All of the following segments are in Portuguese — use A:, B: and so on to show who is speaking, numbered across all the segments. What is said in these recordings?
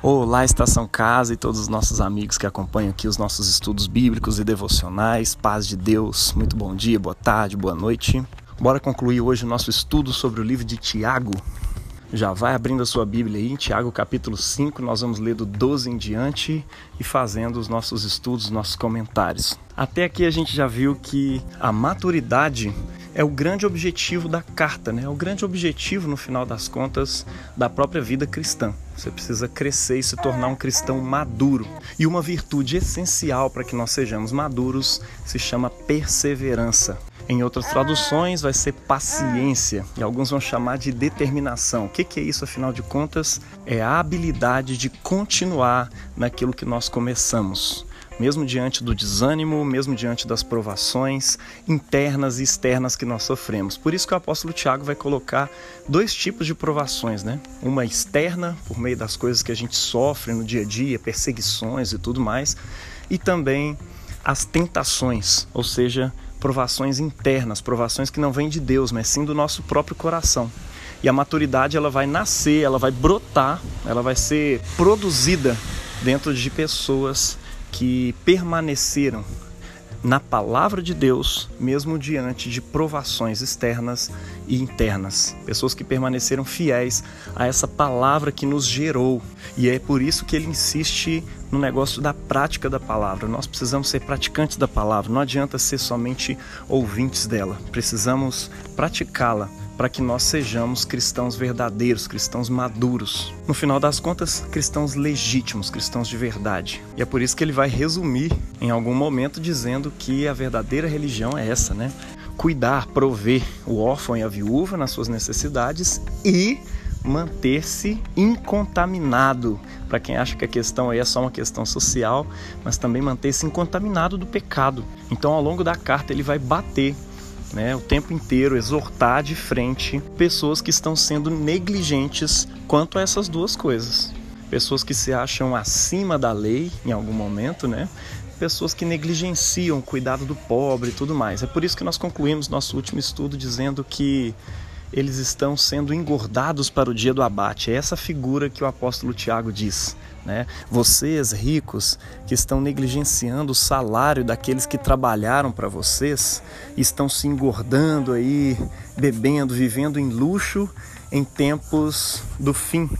A: Olá, Estação Casa e todos os nossos amigos que acompanham aqui os nossos estudos bíblicos e devocionais. Paz de Deus, muito bom dia, boa tarde, boa noite. Bora concluir hoje o nosso estudo sobre o livro de Tiago. Já vai abrindo a sua Bíblia aí, em Tiago capítulo 5, nós vamos ler do 12 em diante e fazendo os nossos estudos, nossos comentários. Até aqui a gente já viu que a maturidade é o grande objetivo da carta, né? É o grande objetivo, no final das contas, da própria vida cristã. Você precisa crescer e se tornar um cristão maduro. E uma virtude essencial para que nós sejamos maduros se chama perseverança. Em outras traduções, vai ser paciência, e alguns vão chamar de determinação. O que é isso, afinal de contas? É a habilidade de continuar naquilo que nós começamos mesmo diante do desânimo, mesmo diante das provações internas e externas que nós sofremos. Por isso que o apóstolo Tiago vai colocar dois tipos de provações, né? Uma externa, por meio das coisas que a gente sofre no dia a dia, perseguições e tudo mais, e também as tentações, ou seja, provações internas, provações que não vêm de Deus, mas sim do nosso próprio coração. E a maturidade ela vai nascer, ela vai brotar, ela vai ser produzida dentro de pessoas que permaneceram na palavra de Deus, mesmo diante de provações externas e internas. Pessoas que permaneceram fiéis a essa palavra que nos gerou. E é por isso que ele insiste no negócio da prática da palavra. Nós precisamos ser praticantes da palavra, não adianta ser somente ouvintes dela. Precisamos praticá-la para que nós sejamos cristãos verdadeiros, cristãos maduros. No final das contas, cristãos legítimos, cristãos de verdade. E é por isso que ele vai resumir em algum momento dizendo que a verdadeira religião é essa, né? Cuidar, prover o órfão e a viúva nas suas necessidades e manter-se incontaminado. Para quem acha que a questão aí é só uma questão social, mas também manter-se incontaminado do pecado. Então, ao longo da carta, ele vai bater né, o tempo inteiro exortar de frente pessoas que estão sendo negligentes quanto a essas duas coisas. Pessoas que se acham acima da lei em algum momento, né? Pessoas que negligenciam o cuidado do pobre e tudo mais. É por isso que nós concluímos nosso último estudo dizendo que eles estão sendo engordados para o dia do abate. É essa figura que o apóstolo Tiago diz. Né? Vocês, ricos, que estão negligenciando o salário daqueles que trabalharam para vocês, estão se engordando aí, bebendo, vivendo em luxo em tempos do fim.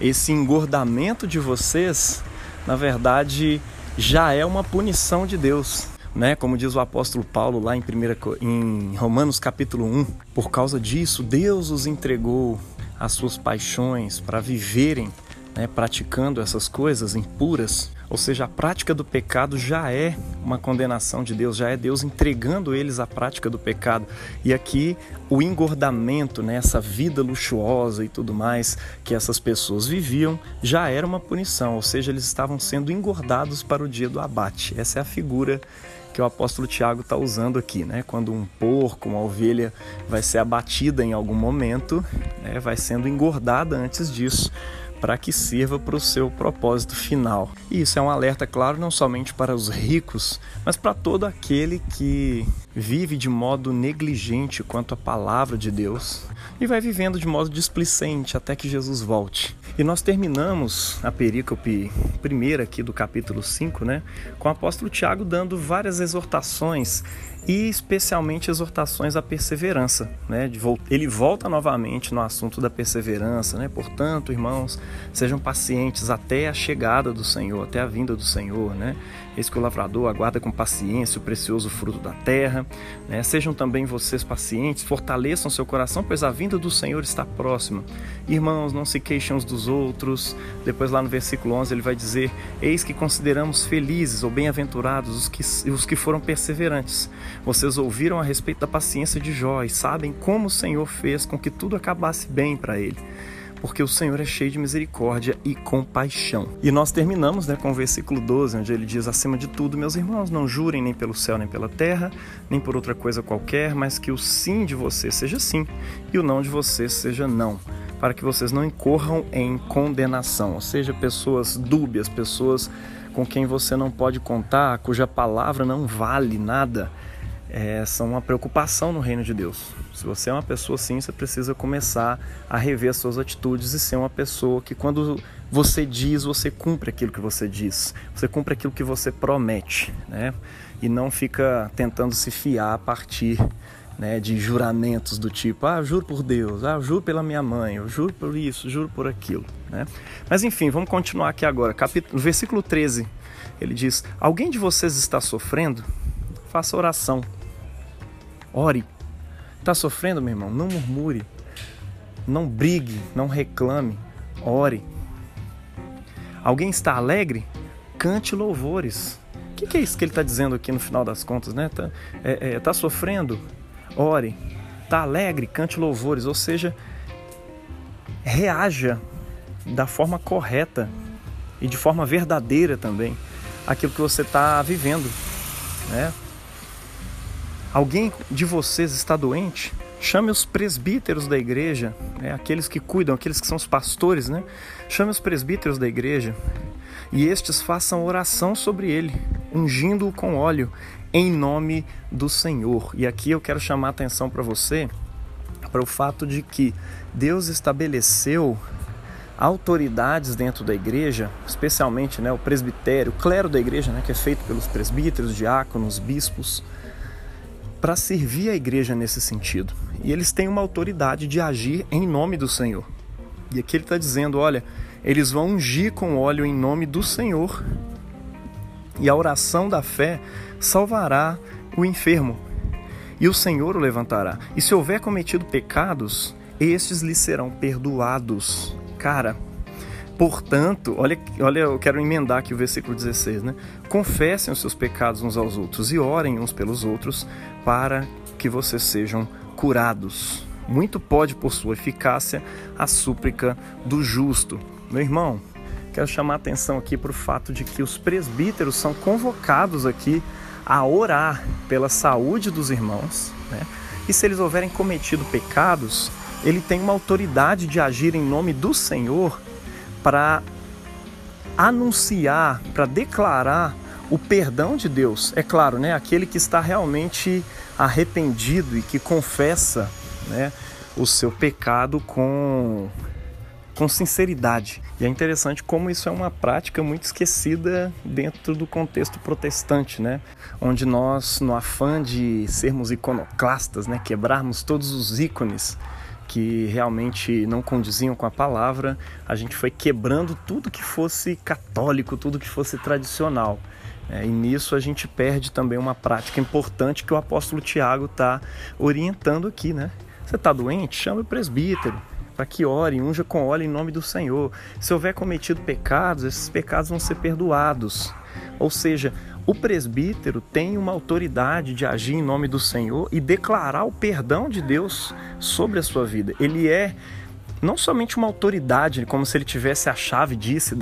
A: Esse engordamento de vocês, na verdade, já é uma punição de Deus. Né? Como diz o apóstolo Paulo lá em, primeira, em Romanos capítulo 1, por causa disso, Deus os entregou às suas paixões para viverem né, praticando essas coisas impuras, ou seja, a prática do pecado já é uma condenação de Deus, já é Deus entregando eles à prática do pecado. E aqui o engordamento, né, essa vida luxuosa e tudo mais que essas pessoas viviam, já era uma punição, ou seja, eles estavam sendo engordados para o dia do abate. Essa é a figura que o apóstolo Tiago está usando aqui, né? Quando um porco, uma ovelha vai ser abatida em algum momento, né? vai sendo engordada antes disso para que sirva para o seu propósito final. E isso é um alerta, claro, não somente para os ricos, mas para todo aquele que vive de modo negligente quanto à palavra de Deus e vai vivendo de modo displicente até que Jesus volte. E nós terminamos a perícope primeira aqui do capítulo 5, né, com o apóstolo Tiago dando várias exortações e especialmente exortações à perseverança, né? Ele volta novamente no assunto da perseverança, né? Portanto, irmãos, sejam pacientes até a chegada do Senhor, até a vinda do Senhor, né? Eis que o lavrador aguarda com paciência o precioso fruto da terra, né? Sejam também vocês pacientes, fortaleçam seu coração, pois a vinda do Senhor está próxima. Irmãos, não se queixem uns dos outros. Depois lá no versículo 11 ele vai dizer: Eis que consideramos felizes ou bem-aventurados os que, os que foram perseverantes vocês ouviram a respeito da paciência de Jó e sabem como o Senhor fez com que tudo acabasse bem para ele. Porque o Senhor é cheio de misericórdia e compaixão. E nós terminamos né, com o versículo 12, onde ele diz: Acima de tudo, meus irmãos, não jurem nem pelo céu nem pela terra, nem por outra coisa qualquer, mas que o sim de vocês seja sim e o não de vocês seja não para que vocês não incorram em condenação, ou seja, pessoas dúbias, pessoas com quem você não pode contar, cuja palavra não vale nada é, são uma preocupação no reino de Deus. Se você é uma pessoa assim, você precisa começar a rever as suas atitudes e ser uma pessoa que, quando você diz, você cumpre aquilo que você diz, você cumpre aquilo que você promete, né? E não fica tentando se fiar a partir né, de juramentos do tipo, ah, juro por Deus, ah, juro pela minha mãe, eu juro por isso, juro por aquilo. Né? Mas enfim, vamos continuar aqui agora. Capítulo, versículo 13, ele diz: Alguém de vocês está sofrendo? Faça oração. Ore. Está sofrendo, meu irmão? Não murmure. Não brigue, não reclame. Ore. Alguém está alegre? Cante louvores. O que, que é isso que ele está dizendo aqui no final das contas, né? Está é, é, tá sofrendo? ore, tá alegre, cante louvores, ou seja, reaja da forma correta e de forma verdadeira também aquilo que você está vivendo, né? Alguém de vocês está doente? Chame os presbíteros da igreja, né? aqueles que cuidam, aqueles que são os pastores, né? Chame os presbíteros da igreja e estes façam oração sobre ele, ungindo-o com óleo em nome do Senhor. E aqui eu quero chamar a atenção para você para o fato de que Deus estabeleceu autoridades dentro da igreja, especialmente né, o presbitério, o clero da igreja, né, que é feito pelos presbíteros, diáconos, bispos, para servir a igreja nesse sentido. E eles têm uma autoridade de agir em nome do Senhor. E aqui ele está dizendo: olha, eles vão ungir com óleo em nome do Senhor, e a oração da fé salvará o enfermo, e o Senhor o levantará. E se houver cometido pecados, estes lhe serão perdoados. Cara, portanto, olha, olha, eu quero emendar aqui o versículo 16, né? Confessem os seus pecados uns aos outros e orem uns pelos outros para que vocês sejam curados. Muito pode, por sua eficácia, a súplica do justo. Meu irmão, quero chamar a atenção aqui para o fato de que os presbíteros são convocados aqui a orar pela saúde dos irmãos, né? e se eles houverem cometido pecados, ele tem uma autoridade de agir em nome do Senhor para anunciar, para declarar o perdão de Deus. É claro, né? Aquele que está realmente arrependido e que confessa, né, o seu pecado com com sinceridade. E é interessante como isso é uma prática muito esquecida dentro do contexto protestante, né? Onde nós, no afã de sermos iconoclastas, né, quebrarmos todos os ícones que realmente não condiziam com a palavra, a gente foi quebrando tudo que fosse católico, tudo que fosse tradicional. É, e nisso a gente perde também uma prática importante que o apóstolo Tiago está orientando aqui, né? Você está doente? Chame o presbítero para que ore, unja com óleo em nome do Senhor. Se houver cometido pecados, esses pecados vão ser perdoados. Ou seja, o presbítero tem uma autoridade de agir em nome do Senhor e declarar o perdão de Deus sobre a sua vida. Ele é não somente uma autoridade, como se ele tivesse a chave disso,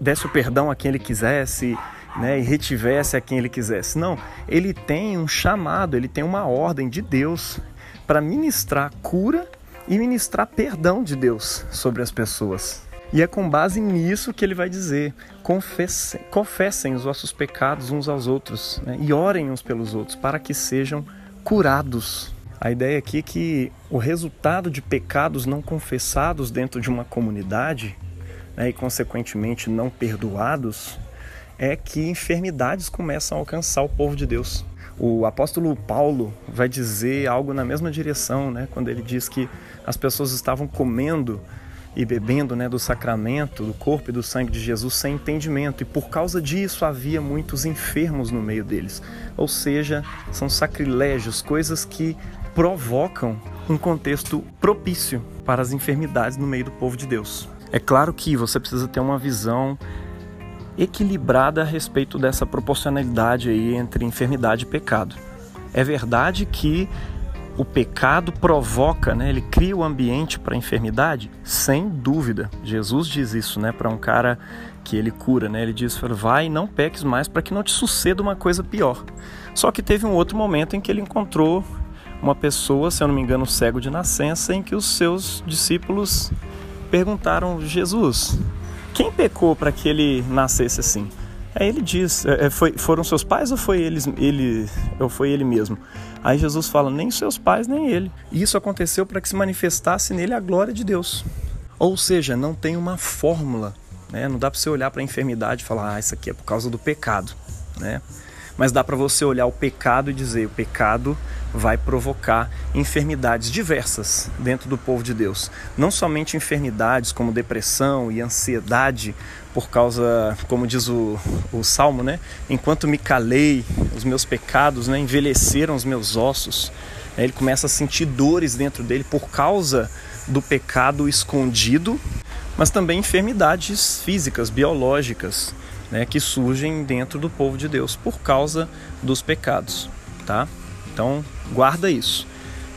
A: desse o perdão a quem ele quisesse, né, e retivesse a quem ele quisesse. Não, ele tem um chamado, ele tem uma ordem de Deus para ministrar cura e ministrar perdão de Deus sobre as pessoas. E é com base nisso que ele vai dizer: confessem, confessem os vossos pecados uns aos outros né? e orem uns pelos outros para que sejam curados. A ideia aqui é que o resultado de pecados não confessados dentro de uma comunidade né, e, consequentemente, não perdoados é que enfermidades começam a alcançar o povo de Deus. O apóstolo Paulo vai dizer algo na mesma direção, né, quando ele diz que as pessoas estavam comendo e bebendo né, do sacramento, do corpo e do sangue de Jesus sem entendimento, e por causa disso havia muitos enfermos no meio deles. Ou seja, são sacrilégios, coisas que provocam um contexto propício para as enfermidades no meio do povo de Deus. É claro que você precisa ter uma visão equilibrada a respeito dessa proporcionalidade aí entre enfermidade e pecado. É verdade que o pecado provoca, né? Ele cria o ambiente para a enfermidade, sem dúvida. Jesus diz isso, né, para um cara que ele cura, né? Ele diz: "Vai não peques mais para que não te suceda uma coisa pior". Só que teve um outro momento em que ele encontrou uma pessoa, se eu não me engano, cego de nascença, em que os seus discípulos perguntaram: "Jesus, quem pecou para que ele nascesse assim? Aí ele diz, é, é, foi, foram seus pais ou foi eles, ele, ou foi ele mesmo? Aí Jesus fala, nem seus pais, nem ele. E isso aconteceu para que se manifestasse nele a glória de Deus. Ou seja, não tem uma fórmula, né? Não dá para você olhar para a enfermidade e falar, ah, isso aqui é por causa do pecado, né? Mas dá para você olhar o pecado e dizer, o pecado vai provocar enfermidades diversas dentro do povo de Deus. Não somente enfermidades como depressão e ansiedade, por causa, como diz o, o salmo, né? Enquanto me calei, os meus pecados né, envelheceram os meus ossos. Ele começa a sentir dores dentro dele por causa do pecado escondido, mas também enfermidades físicas, biológicas, né, que surgem dentro do povo de Deus por causa dos pecados, tá? Então, guarda isso.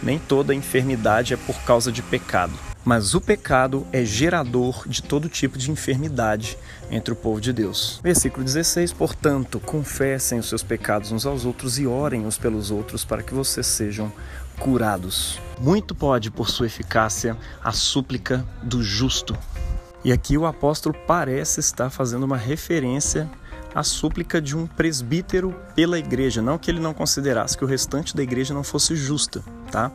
A: Nem toda enfermidade é por causa de pecado, mas o pecado é gerador de todo tipo de enfermidade entre o povo de Deus. Versículo 16: Portanto, confessem os seus pecados uns aos outros e orem uns pelos outros para que vocês sejam curados. Muito pode, por sua eficácia, a súplica do justo. E aqui o apóstolo parece estar fazendo uma referência a súplica de um presbítero pela igreja, não que ele não considerasse que o restante da igreja não fosse justa, tá?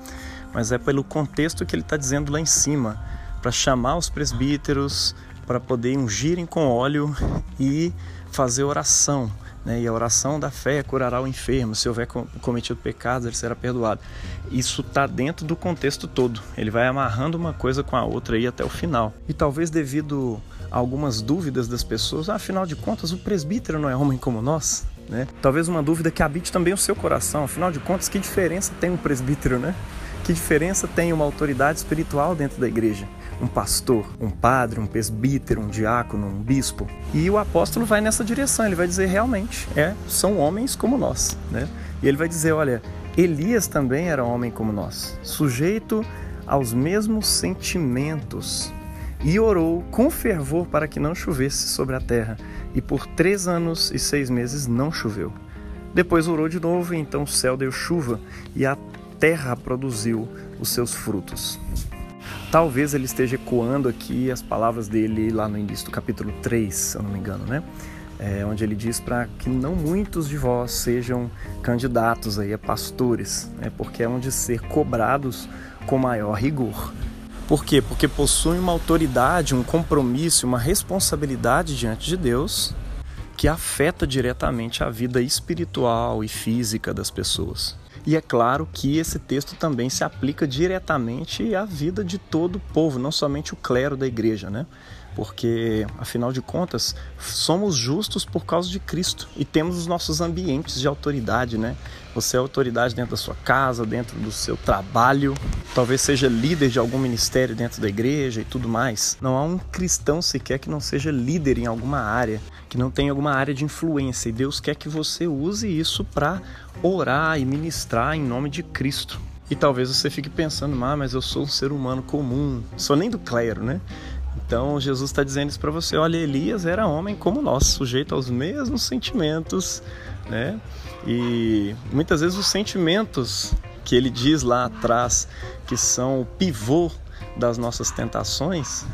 A: Mas é pelo contexto que ele está dizendo lá em cima, para chamar os presbíteros para poder ungirem com óleo e fazer oração, né? E a oração da fé curará o enfermo. Se houver cometido pecado, ele será perdoado. Isso está dentro do contexto todo. Ele vai amarrando uma coisa com a outra aí até o final. E talvez devido a algumas dúvidas das pessoas, ah, afinal de contas, o presbítero não é homem como nós? Né? Talvez uma dúvida que habite também o seu coração. Afinal de contas, que diferença tem um presbítero, né? Que diferença tem uma autoridade espiritual dentro da igreja? um pastor, um padre, um presbítero, um diácono, um bispo. E o apóstolo vai nessa direção, ele vai dizer realmente, é, são homens como nós, né? E ele vai dizer, olha, Elias também era homem como nós, sujeito aos mesmos sentimentos, e orou com fervor para que não chovesse sobre a terra, e por três anos e seis meses não choveu. Depois orou de novo, e então o céu deu chuva, e a terra produziu os seus frutos. Talvez ele esteja ecoando aqui as palavras dele lá no início do capítulo 3, se eu não me engano, né? É, onde ele diz para que não muitos de vós sejam candidatos aí a pastores, né? porque é onde ser cobrados com maior rigor. Por quê? Porque possuem uma autoridade, um compromisso, uma responsabilidade diante de Deus que afeta diretamente a vida espiritual e física das pessoas. E é claro que esse texto também se aplica diretamente à vida de todo o povo, não somente o clero da igreja, né? Porque, afinal de contas, somos justos por causa de Cristo e temos os nossos ambientes de autoridade, né? Você é autoridade dentro da sua casa, dentro do seu trabalho, talvez seja líder de algum ministério dentro da igreja e tudo mais. Não há um cristão sequer que não seja líder em alguma área que não tem alguma área de influência e Deus quer que você use isso para orar e ministrar em nome de Cristo. E talvez você fique pensando, ah, mas eu sou um ser humano comum, sou nem do clero, né? Então Jesus está dizendo isso para você: olha, Elias era homem como nós, sujeito aos mesmos sentimentos, né? E muitas vezes os sentimentos que ele diz lá atrás, que são o pivô das nossas tentações,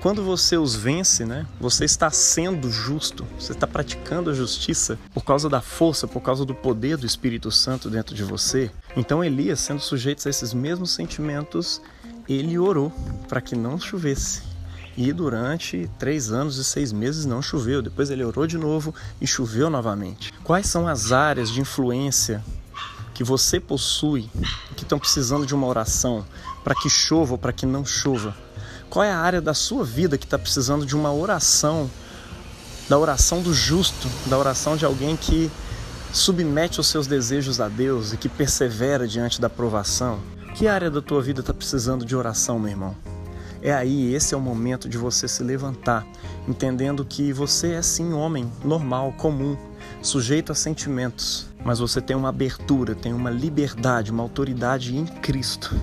A: quando você os vence, né, você está sendo justo, você está praticando a justiça por causa da força, por causa do poder do Espírito Santo dentro de você. Então Elias, sendo sujeito a esses mesmos sentimentos, ele orou para que não chovesse. E durante três anos e seis meses não choveu. Depois ele orou de novo e choveu novamente. Quais são as áreas de influência que você possui que estão precisando de uma oração para que chova ou para que não chova? Qual é a área da sua vida que está precisando de uma oração, da oração do justo, da oração de alguém que submete os seus desejos a Deus e que persevera diante da provação? Que área da tua vida está precisando de oração, meu irmão? É aí, esse é o momento de você se levantar, entendendo que você é sim homem normal, comum, sujeito a sentimentos, mas você tem uma abertura, tem uma liberdade, uma autoridade em Cristo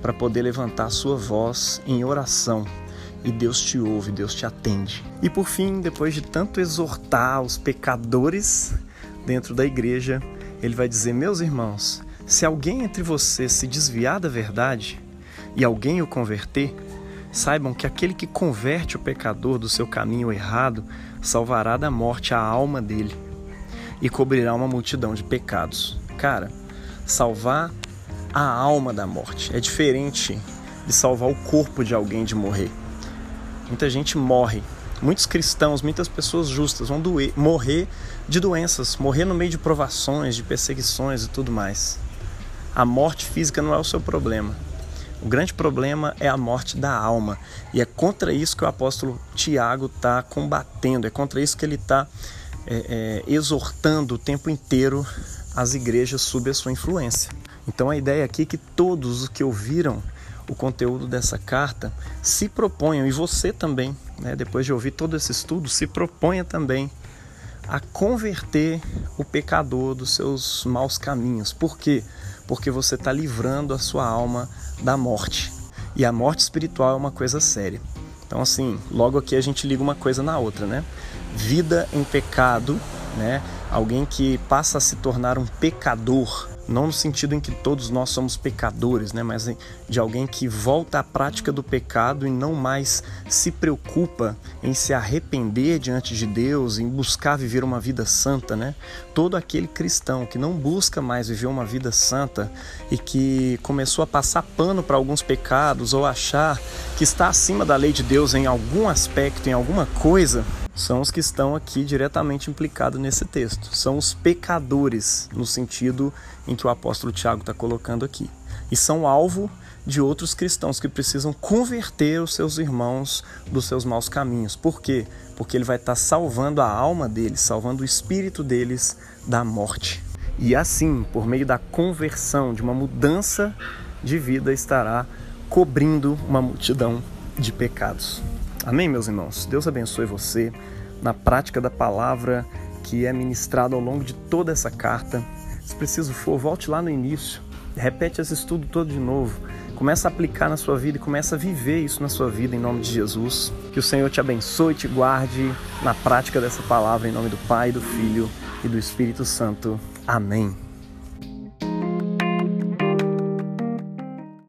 A: para poder levantar a sua voz em oração. E Deus te ouve, Deus te atende. E por fim, depois de tanto exortar os pecadores dentro da igreja, ele vai dizer: Meus irmãos, se alguém entre vocês se desviar da verdade e alguém o converter, Saibam que aquele que converte o pecador do seu caminho errado salvará da morte a alma dele e cobrirá uma multidão de pecados. Cara, salvar a alma da morte é diferente de salvar o corpo de alguém de morrer. Muita gente morre. Muitos cristãos, muitas pessoas justas vão doer, morrer de doenças, morrer no meio de provações, de perseguições e tudo mais. A morte física não é o seu problema. O grande problema é a morte da alma. E é contra isso que o apóstolo Tiago está combatendo, é contra isso que ele está é, é, exortando o tempo inteiro as igrejas sob a sua influência. Então a ideia aqui é que todos os que ouviram o conteúdo dessa carta se proponham, e você também, né, depois de ouvir todo esse estudo, se proponha também a converter o pecador dos seus maus caminhos. Por quê? Porque você está livrando a sua alma da morte. E a morte espiritual é uma coisa séria. Então, assim, logo aqui a gente liga uma coisa na outra, né? Vida em pecado, né? Alguém que passa a se tornar um pecador não no sentido em que todos nós somos pecadores, né, mas de alguém que volta à prática do pecado e não mais se preocupa em se arrepender diante de Deus, em buscar viver uma vida santa, né? Todo aquele cristão que não busca mais viver uma vida santa e que começou a passar pano para alguns pecados ou achar que está acima da lei de Deus em algum aspecto, em alguma coisa, são os que estão aqui diretamente implicados nesse texto. São os pecadores, no sentido em que o apóstolo Tiago está colocando aqui. E são alvo de outros cristãos que precisam converter os seus irmãos dos seus maus caminhos. Por quê? Porque ele vai estar tá salvando a alma deles, salvando o espírito deles da morte. E assim, por meio da conversão, de uma mudança de vida, estará cobrindo uma multidão de pecados. Amém, meus irmãos? Deus abençoe você na prática da palavra que é ministrada ao longo de toda essa carta. Se preciso for, volte lá no início, repete esse estudo todo de novo. Começa a aplicar na sua vida e começa a viver isso na sua vida em nome de Jesus. Que o Senhor te abençoe e te guarde na prática dessa palavra em nome do Pai, do Filho e do Espírito Santo. Amém.